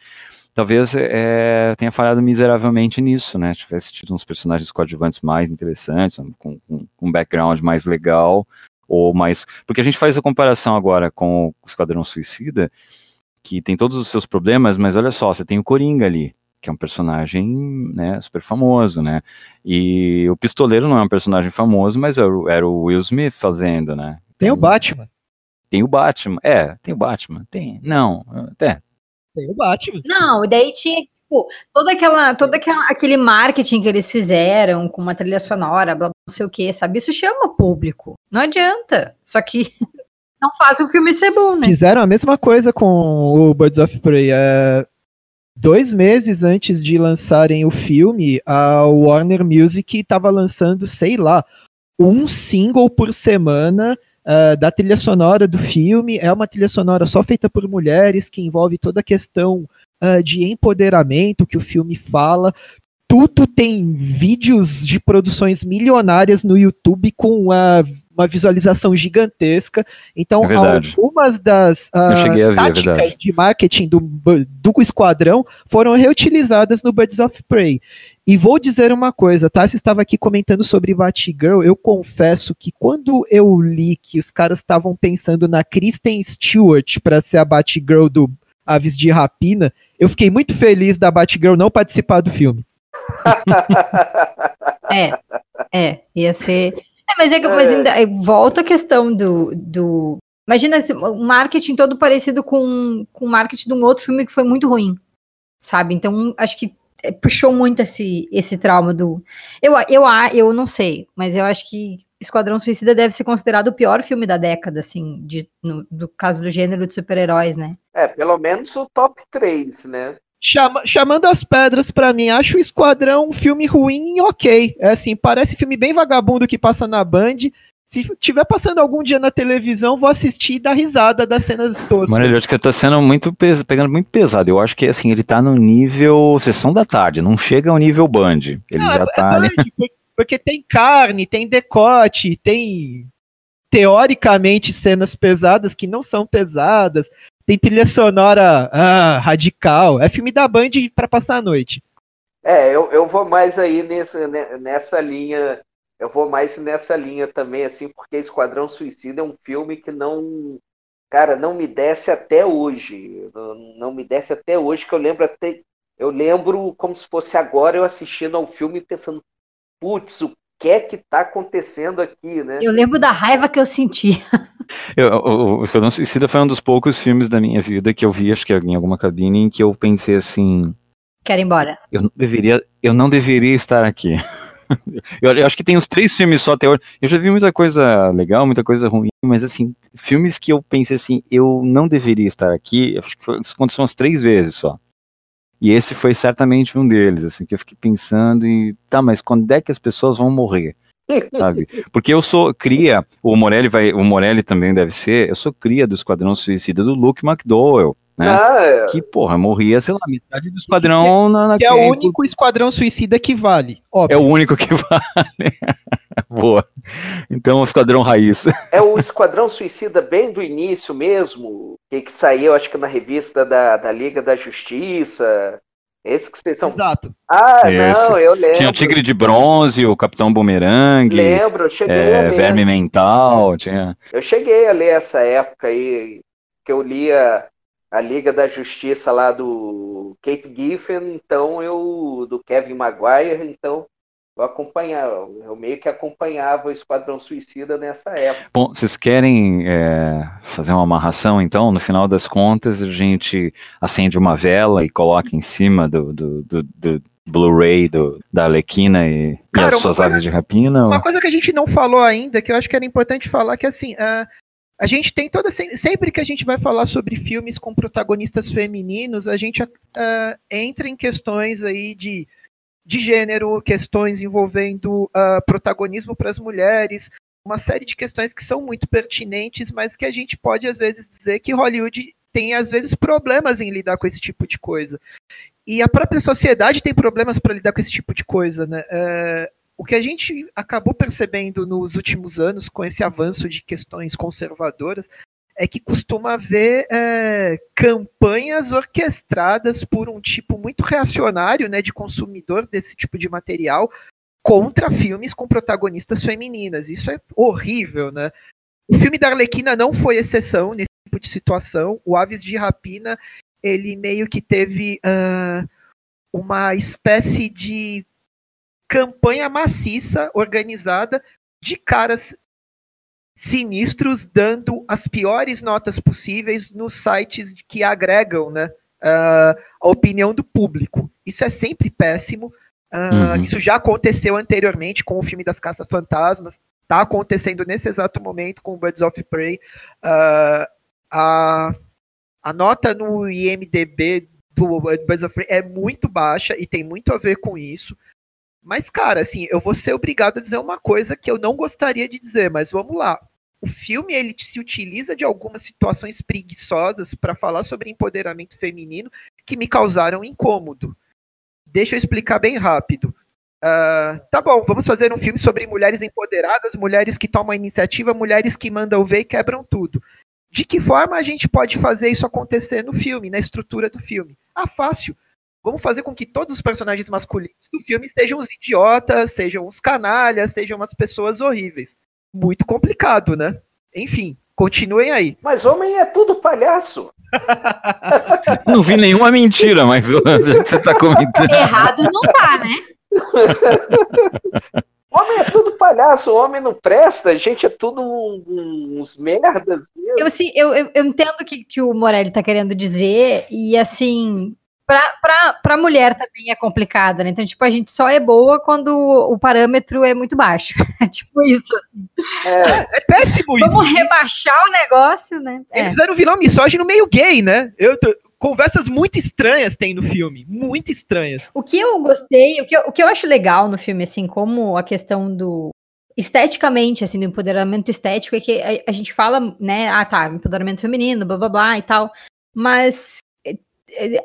talvez é, tenha falhado miseravelmente nisso, né? Tivesse tido uns personagens coadjuvantes mais interessantes, com, com, um background mais legal, ou mais. Porque a gente faz a comparação agora com o Esquadrão Suicida, que tem todos os seus problemas, mas olha só, você tem o Coringa ali, que é um personagem né, super famoso, né? E o Pistoleiro não é um personagem famoso, mas era, era o Will Smith fazendo, né? Tem o Batman. Tem o Batman. É, tem o Batman. Tem. Não, é. Tem o Batman. Não, e daí tinha tipo, toda aquela, todo aquela, aquele marketing que eles fizeram com uma trilha sonora, blá, blá, não sei o que, sabe? Isso chama público. Não adianta. Só que não faz o filme ser bom, né? Fizeram a mesma coisa com o Birds of Prey. É, dois meses antes de lançarem o filme, a Warner Music estava lançando, sei lá, um single por semana uh, da trilha sonora do filme. É uma trilha sonora só feita por mulheres, que envolve toda a questão uh, de empoderamento que o filme fala. Tudo tem vídeos de produções milionárias no YouTube com a uma visualização gigantesca. Então, é algumas das uh, táticas de marketing do, do Esquadrão foram reutilizadas no Birds of Prey. E vou dizer uma coisa, tá? Você estava aqui comentando sobre Batgirl. Eu confesso que quando eu li que os caras estavam pensando na Kristen Stewart para ser a Batgirl do Aves de Rapina, eu fiquei muito feliz da Batgirl não participar do filme. é, é, ia ser é, mas é que mas é. ainda, volta a questão do, do. Imagina o marketing todo parecido com, com o marketing de um outro filme que foi muito ruim. Sabe? Então, acho que é, puxou muito esse, esse trauma do. Eu, eu, eu não sei, mas eu acho que Esquadrão Suicida deve ser considerado o pior filme da década, assim, de, no, do caso do gênero de super-heróis, né? É, pelo menos o top 3, né? Chama, chamando as pedras para mim, acho o Esquadrão um filme ruim e ok. É assim, parece filme bem vagabundo que passa na Band. Se tiver passando algum dia na televisão, vou assistir e dar risada das cenas toscas. Mano, eu acho que tá sendo muito pes... pegando muito pesado. Eu acho que assim, ele tá no nível sessão da tarde, não chega ao nível Band. Ele não, já é tá Band, ali. Porque tem carne, tem decote, tem teoricamente cenas pesadas que não são pesadas. Tem trilha sonora ah, radical. É filme da Band para passar a noite. É, eu, eu vou mais aí nessa, nessa linha. Eu vou mais nessa linha também, assim, porque Esquadrão Suicida é um filme que não. Cara, não me desce até hoje. Não, não me desce até hoje, que eu lembro até. Eu lembro como se fosse agora eu assistindo ao filme pensando, putz, o que é que tá acontecendo aqui, né? Eu lembro da raiva que eu senti. Eu, o, o Esquadrão Suicida foi um dos poucos filmes da minha vida que eu vi, acho que em alguma cabine, em que eu pensei assim. Quero ir embora. Eu não deveria, eu não deveria estar aqui. eu, eu, acho que tem uns três filmes só até hoje. Eu já vi muita coisa legal, muita coisa ruim, mas assim, filmes que eu pensei assim, eu não deveria estar aqui, acho que isso aconteceu umas três vezes só. E esse foi certamente um deles, assim, que eu fiquei pensando e, tá, mas quando é que as pessoas vão morrer? Sabe? Porque eu sou cria, o Morelli vai, o Morelli também deve ser, eu sou cria do Esquadrão Suicida do Luke McDowell, né? Ah, é. Que, porra, morria, sei lá, metade do esquadrão na, na Que é o único esquadrão suicida que vale. Óbvio. É o único que vale. Boa. Então, o esquadrão raiz. É o esquadrão suicida bem do início mesmo, que, que saiu, acho que na revista da, da Liga da Justiça. Esse que vocês são. Exato. Ah, Esse. não, eu lembro. Tinha o Tigre de Bronze, o Capitão Bumerangue. Lembro, eu cheguei é, a ler. Verme Mental. Tinha... Eu cheguei a ler essa época aí, que eu lia a Liga da Justiça lá do Kate Giffen, então eu. do Kevin Maguire, então eu acompanhava, eu meio que acompanhava o Esquadrão Suicida nessa época. Bom, vocês querem é, fazer uma amarração, então? No final das contas, a gente acende uma vela e coloca em cima do, do, do, do Blu-ray da Alequina e, Cara, e as suas coisa, aves de rapina? Uma ou... coisa que a gente não falou ainda, que eu acho que era importante falar, que assim, uh, a gente tem toda. Sempre que a gente vai falar sobre filmes com protagonistas femininos, a gente uh, entra em questões aí de de gênero, questões envolvendo uh, protagonismo para as mulheres, uma série de questões que são muito pertinentes, mas que a gente pode às vezes dizer que Hollywood tem às vezes problemas em lidar com esse tipo de coisa. E a própria sociedade tem problemas para lidar com esse tipo de coisa, né? Uh, o que a gente acabou percebendo nos últimos anos com esse avanço de questões conservadoras é que costuma haver é, campanhas orquestradas por um tipo muito reacionário, né, de consumidor desse tipo de material contra filmes com protagonistas femininas. Isso é horrível, né? O filme da Arlequina não foi exceção nesse tipo de situação. O Aves de Rapina, ele meio que teve uh, uma espécie de campanha maciça organizada de caras sinistros dando as piores notas possíveis nos sites que agregam né, uh, a opinião do público. Isso é sempre péssimo. Uh, uhum. Isso já aconteceu anteriormente com o filme das Caça-Fantasmas. Está acontecendo nesse exato momento com Birds of Prey. Uh, a, a nota no IMDB do Birds of Prey é muito baixa e tem muito a ver com isso. Mas, cara, assim, eu vou ser obrigado a dizer uma coisa que eu não gostaria de dizer, mas vamos lá. O filme ele se utiliza de algumas situações preguiçosas para falar sobre empoderamento feminino que me causaram incômodo. Deixa eu explicar bem rápido. Uh, tá bom, vamos fazer um filme sobre mulheres empoderadas, mulheres que tomam iniciativa, mulheres que mandam ver e quebram tudo. De que forma a gente pode fazer isso acontecer no filme, na estrutura do filme? Ah, fácil. Vamos fazer com que todos os personagens masculinos do filme sejam os idiotas, sejam os canalhas, sejam as pessoas horríveis. Muito complicado, né? Enfim, continuem aí. Mas homem é tudo palhaço. não vi nenhuma mentira, mas você está comentando. Errado não tá, né? Homem é tudo palhaço, homem não presta, a gente é tudo uns merdas mesmo. Eu, assim, eu, eu, eu entendo o que, que o Morelli tá querendo dizer, e assim, Pra, pra, pra mulher também é complicada, né? Então, tipo, a gente só é boa quando o parâmetro é muito baixo. É tipo isso, assim. É, é péssimo isso. Vamos rebaixar o negócio, né? Eles é. fizeram um vilão misógino meio gay, né? Eu, conversas muito estranhas tem no filme, muito estranhas. O que eu gostei, o que eu, o que eu acho legal no filme, assim, como a questão do esteticamente, assim, do empoderamento estético, é que a, a gente fala, né, ah, tá, empoderamento feminino, blá, blá, blá e tal, mas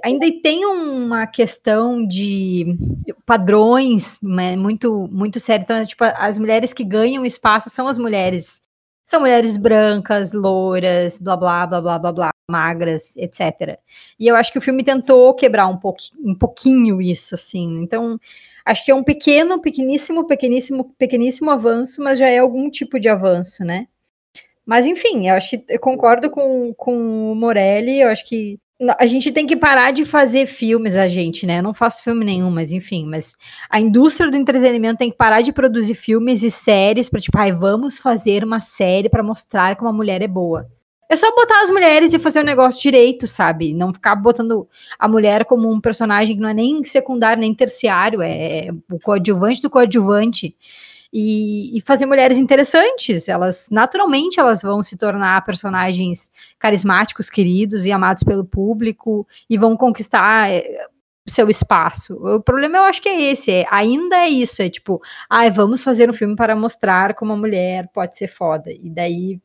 ainda tem uma questão de padrões né, muito muito sério. Então, tipo, as mulheres que ganham espaço são as mulheres. São mulheres brancas, louras, blá blá blá blá blá blá, magras, etc. E eu acho que o filme tentou quebrar um, pouquinho, um pouquinho isso, assim. Então, acho que é um pequeno, pequeníssimo, pequeníssimo, pequeníssimo avanço, mas já é algum tipo de avanço, né? Mas enfim, eu acho que eu concordo com, com o Morelli, eu acho que a gente tem que parar de fazer filmes, a gente, né? Eu não faço filme nenhum, mas enfim, mas a indústria do entretenimento tem que parar de produzir filmes e séries para tipo, ai, vamos fazer uma série para mostrar que uma mulher é boa. É só botar as mulheres e fazer o negócio direito, sabe? Não ficar botando a mulher como um personagem que não é nem secundário nem terciário, é o coadjuvante do coadjuvante e, e, fazer mulheres interessantes. Elas, naturalmente, elas vão se tornar personagens carismáticos, queridos e amados pelo público e vão conquistar é, seu espaço. O problema eu acho que é esse, é, ainda é isso, é tipo, ah, vamos fazer um filme para mostrar como a mulher pode ser foda. E daí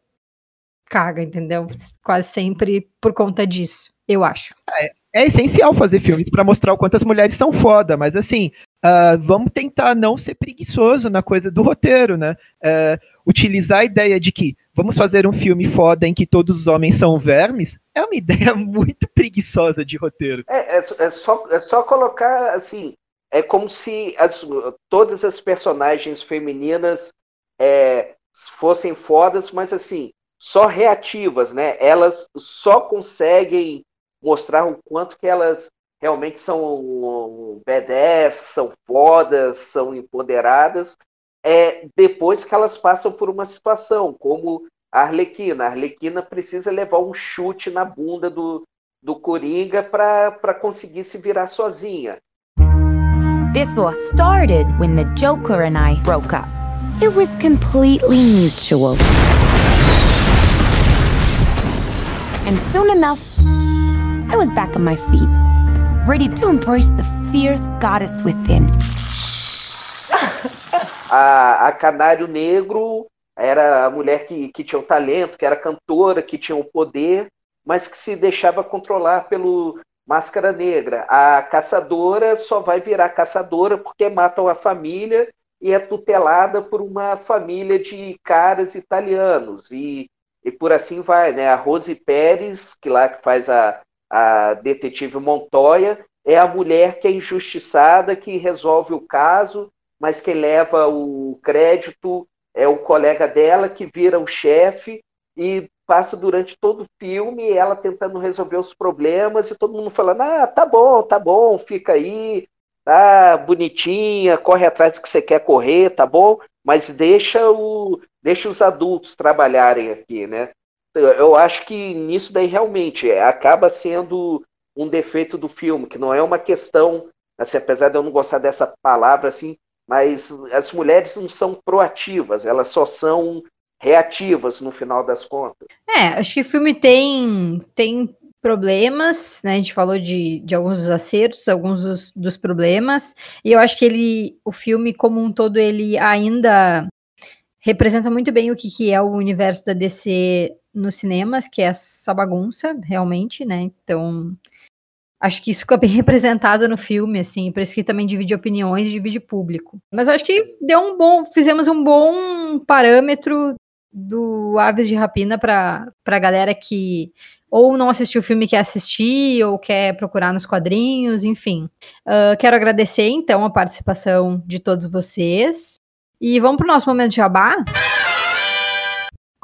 caga, entendeu? Quase sempre por conta disso, eu acho. É, é essencial fazer filmes para mostrar o quanto as mulheres são foda, mas assim, uh, vamos tentar não ser preguiçoso na coisa do roteiro, né? Uh, utilizar a ideia de que vamos fazer um filme foda em que todos os homens são vermes é uma ideia muito preguiçosa de roteiro. É, é, é só, é só colocar assim, é como se as, todas as personagens femininas é, fossem fodas, mas assim, só reativas, né? Elas só conseguem mostrar o quanto que elas realmente são B10, são fodas, são empoderadas, é depois que elas passam por uma situação, como a Arlequina. A Arlequina precisa levar um chute na bunda do, do Coringa para conseguir se virar sozinha. This was started when the Joker and I broke up. It was completely mutual. And soon enough, I was back on my feet ready to embrace the fierce goddess within. A, a Canário Negro era a mulher que, que tinha o talento, que era cantora, que tinha o poder, mas que se deixava controlar pelo Máscara Negra. A caçadora só vai virar caçadora porque matam a família e é tutelada por uma família de caras italianos. E, e por assim vai, né? A Rose Pérez, que lá que faz a, a detetive Montoya, é a mulher que é injustiçada, que resolve o caso, mas que leva o crédito é o colega dela que vira o chefe e passa durante todo o filme ela tentando resolver os problemas e todo mundo falando: ah, tá bom, tá bom, fica aí, tá bonitinha, corre atrás do que você quer correr, tá bom, mas deixa, o, deixa os adultos trabalharem aqui, né? Eu acho que nisso daí realmente acaba sendo um defeito do filme, que não é uma questão, assim, apesar de eu não gostar dessa palavra, assim, mas as mulheres não são proativas, elas só são reativas no final das contas. É, acho que o filme tem, tem problemas, né? A gente falou de, de alguns dos acertos, alguns dos, dos problemas, e eu acho que ele, o filme como um todo, ele ainda representa muito bem o que, que é o universo da DC nos cinemas, que é essa bagunça, realmente, né? Então, acho que isso fica bem representado no filme, assim, por isso que também divide opiniões e divide público. Mas acho que deu um bom, fizemos um bom parâmetro do Aves de Rapina para a galera que ou não assistiu o filme quer assistir, ou quer procurar nos quadrinhos, enfim. Uh, quero agradecer, então, a participação de todos vocês. E vamos para o nosso momento de jabá?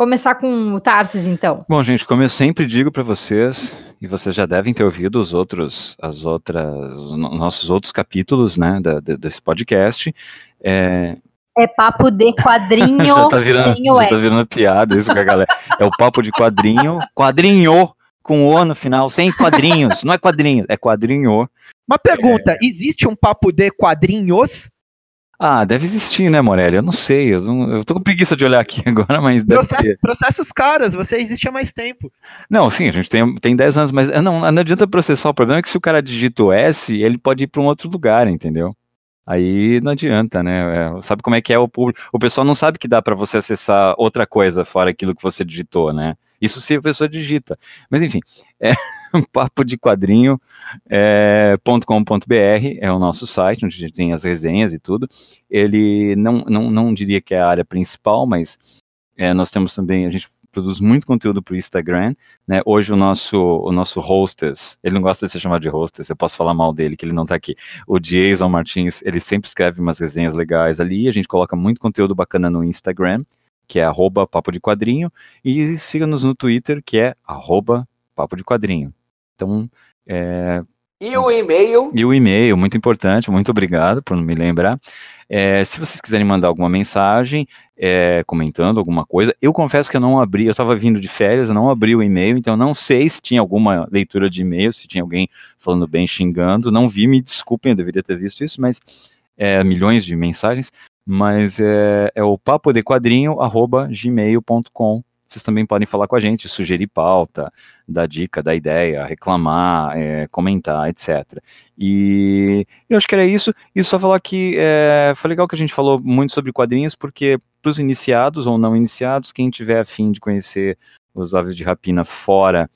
Começar com o Tarsis, então. Bom, gente, como eu sempre digo para vocês, e vocês já devem ter ouvido os outros, as outras, os nossos outros capítulos, né, da, desse podcast, é, é papo de quadrinho já tá virando, sem o já tá virando piada isso com a galera. É o papo de quadrinho, quadrinho com O no final, sem quadrinhos. Não é quadrinho, é quadrinho. Uma pergunta: é... existe um papo de quadrinhos? Ah, deve existir, né, Morelli? Eu não sei. Eu, não, eu tô com preguiça de olhar aqui agora, mas deve Processo, ter. Processos caras, você existe há mais tempo. Não, sim, a gente tem, tem 10 anos, mas não, não adianta processar. O problema é que se o cara digita o S, ele pode ir para um outro lugar, entendeu? Aí não adianta, né? É, sabe como é que é o público? O pessoal não sabe que dá para você acessar outra coisa fora aquilo que você digitou, né? Isso se a pessoa digita. Mas enfim, é papo de quadrinho é, é o nosso site, onde a gente tem as resenhas e tudo. Ele não, não, não diria que é a área principal, mas é, nós temos também, a gente produz muito conteúdo para o Instagram, né? Hoje o nosso o nosso hostess, ele não gosta de ser chamado de hostess, eu posso falar mal dele que ele não está aqui. O Jason Martins, ele sempre escreve umas resenhas legais ali, a gente coloca muito conteúdo bacana no Instagram, que é arroba papo de quadrinho, e siga-nos no Twitter, que é arroba papo de quadrinho. Então, é, e o e-mail. E o e-mail, muito importante, muito obrigado por me lembrar. É, se vocês quiserem mandar alguma mensagem, é, comentando alguma coisa, eu confesso que eu não abri, eu estava vindo de férias, eu não abri o e-mail, então não sei se tinha alguma leitura de e-mail, se tinha alguém falando bem, xingando, não vi, me desculpem, eu deveria ter visto isso, mas é, milhões de mensagens, mas é, é o papo de quadrinho, arroba gmail.com vocês também podem falar com a gente, sugerir pauta, dar dica, dar ideia, reclamar, é, comentar, etc. E eu acho que era isso. E só falar que é, foi legal que a gente falou muito sobre quadrinhos, porque para os iniciados ou não iniciados, quem tiver afim de conhecer os Aves de Rapina fora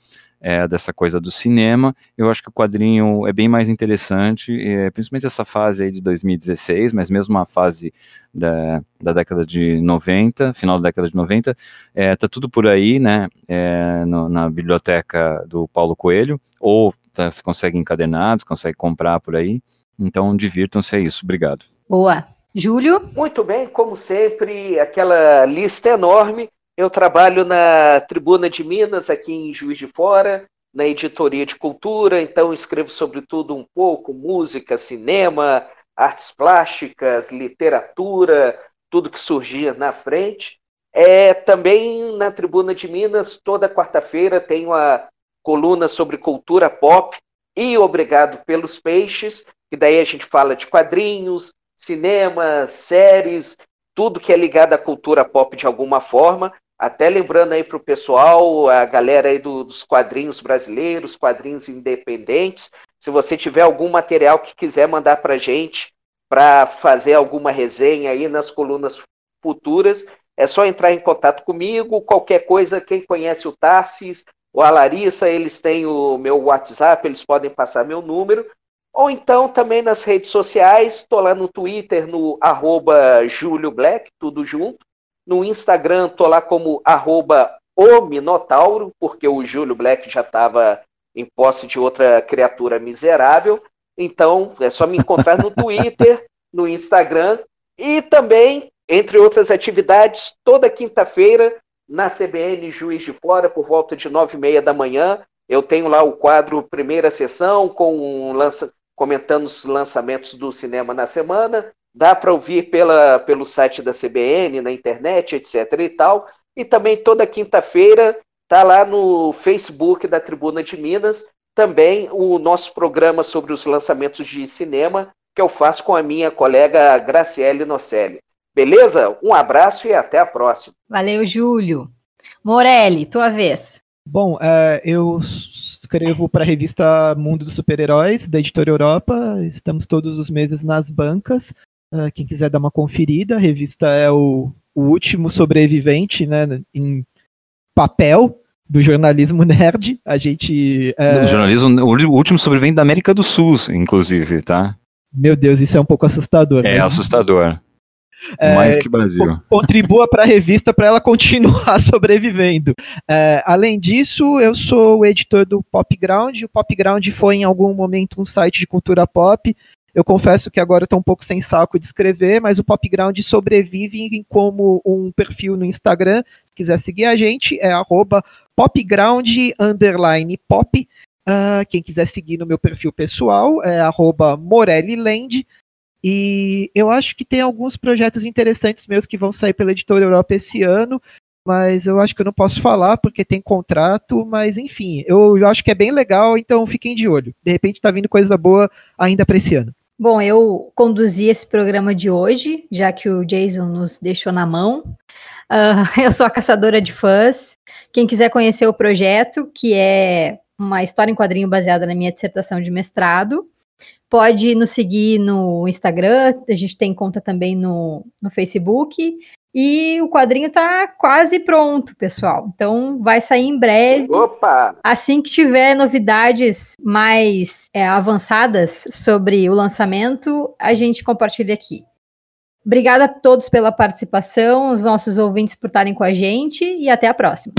é, dessa coisa do cinema. Eu acho que o quadrinho é bem mais interessante, é, principalmente essa fase aí de 2016, mas mesmo a fase da, da década de 90, final da década de 90, é, tá tudo por aí, né, é, no, na biblioteca do Paulo Coelho, ou tá, você consegue encadernados, consegue comprar por aí. Então, divirtam-se, é isso. Obrigado. Boa. Júlio? Muito bem, como sempre, aquela lista enorme. Eu trabalho na Tribuna de Minas, aqui em Juiz de Fora, na editoria de cultura, então escrevo sobre tudo um pouco: música, cinema, artes plásticas, literatura, tudo que surgia na frente. É, também na Tribuna de Minas, toda quarta-feira, tenho a coluna sobre cultura pop e Obrigado pelos Peixes, e daí a gente fala de quadrinhos, cinema, séries, tudo que é ligado à cultura pop de alguma forma. Até lembrando aí para o pessoal, a galera aí do, dos quadrinhos brasileiros, quadrinhos independentes, se você tiver algum material que quiser mandar para a gente para fazer alguma resenha aí nas colunas futuras, é só entrar em contato comigo. Qualquer coisa, quem conhece o Tarsis ou a Larissa, eles têm o meu WhatsApp, eles podem passar meu número. Ou então também nas redes sociais, estou lá no Twitter, no arroba Black, tudo junto. No Instagram, tô lá como arroba o Minotauro, porque o Júlio Black já estava em posse de outra criatura miserável. Então, é só me encontrar no Twitter, no Instagram e também, entre outras atividades, toda quinta-feira na CBN Juiz de Fora, por volta de nove e meia da manhã. Eu tenho lá o quadro Primeira Sessão, com lança, comentando os lançamentos do cinema na semana. Dá para ouvir pela, pelo site da CBN, na internet, etc. e tal. E também toda quinta-feira está lá no Facebook da Tribuna de Minas, também o nosso programa sobre os lançamentos de cinema, que eu faço com a minha colega Graciele Nocelli. Beleza? Um abraço e até a próxima. Valeu, Júlio. Morelli, tua vez. Bom, é, eu escrevo para a revista Mundo dos Super-Heróis, da Editora Europa. Estamos todos os meses nas bancas. Uh, quem quiser dar uma conferida, a revista é o, o último sobrevivente né, em papel do jornalismo nerd. A gente. É... O jornalismo, o último sobrevivente da América do Sul, inclusive, tá? Meu Deus, isso é um pouco assustador. É assustador. É, Mais que Brasil. Contribua para a revista para ela continuar sobrevivendo. É, além disso, eu sou o editor do Popground. O Popground foi em algum momento um site de cultura pop. Eu confesso que agora estou um pouco sem saco de escrever, mas o Popground sobrevive como um perfil no Instagram. Se quiser seguir a gente, é popground pop. Uh, quem quiser seguir no meu perfil pessoal é arroba morelliland. E eu acho que tem alguns projetos interessantes meus que vão sair pela Editora Europa esse ano, mas eu acho que eu não posso falar porque tem contrato, mas enfim, eu, eu acho que é bem legal, então fiquem de olho. De repente tá vindo coisa boa ainda para esse ano. Bom, eu conduzi esse programa de hoje, já que o Jason nos deixou na mão. Uh, eu sou a caçadora de fãs. Quem quiser conhecer o projeto, que é uma história em quadrinho baseada na minha dissertação de mestrado, pode nos seguir no Instagram, a gente tem conta também no, no Facebook. E o quadrinho tá quase pronto, pessoal. Então vai sair em breve. Opa! Assim que tiver novidades mais é, avançadas sobre o lançamento, a gente compartilha aqui. Obrigada a todos pela participação, os nossos ouvintes por estarem com a gente e até a próxima.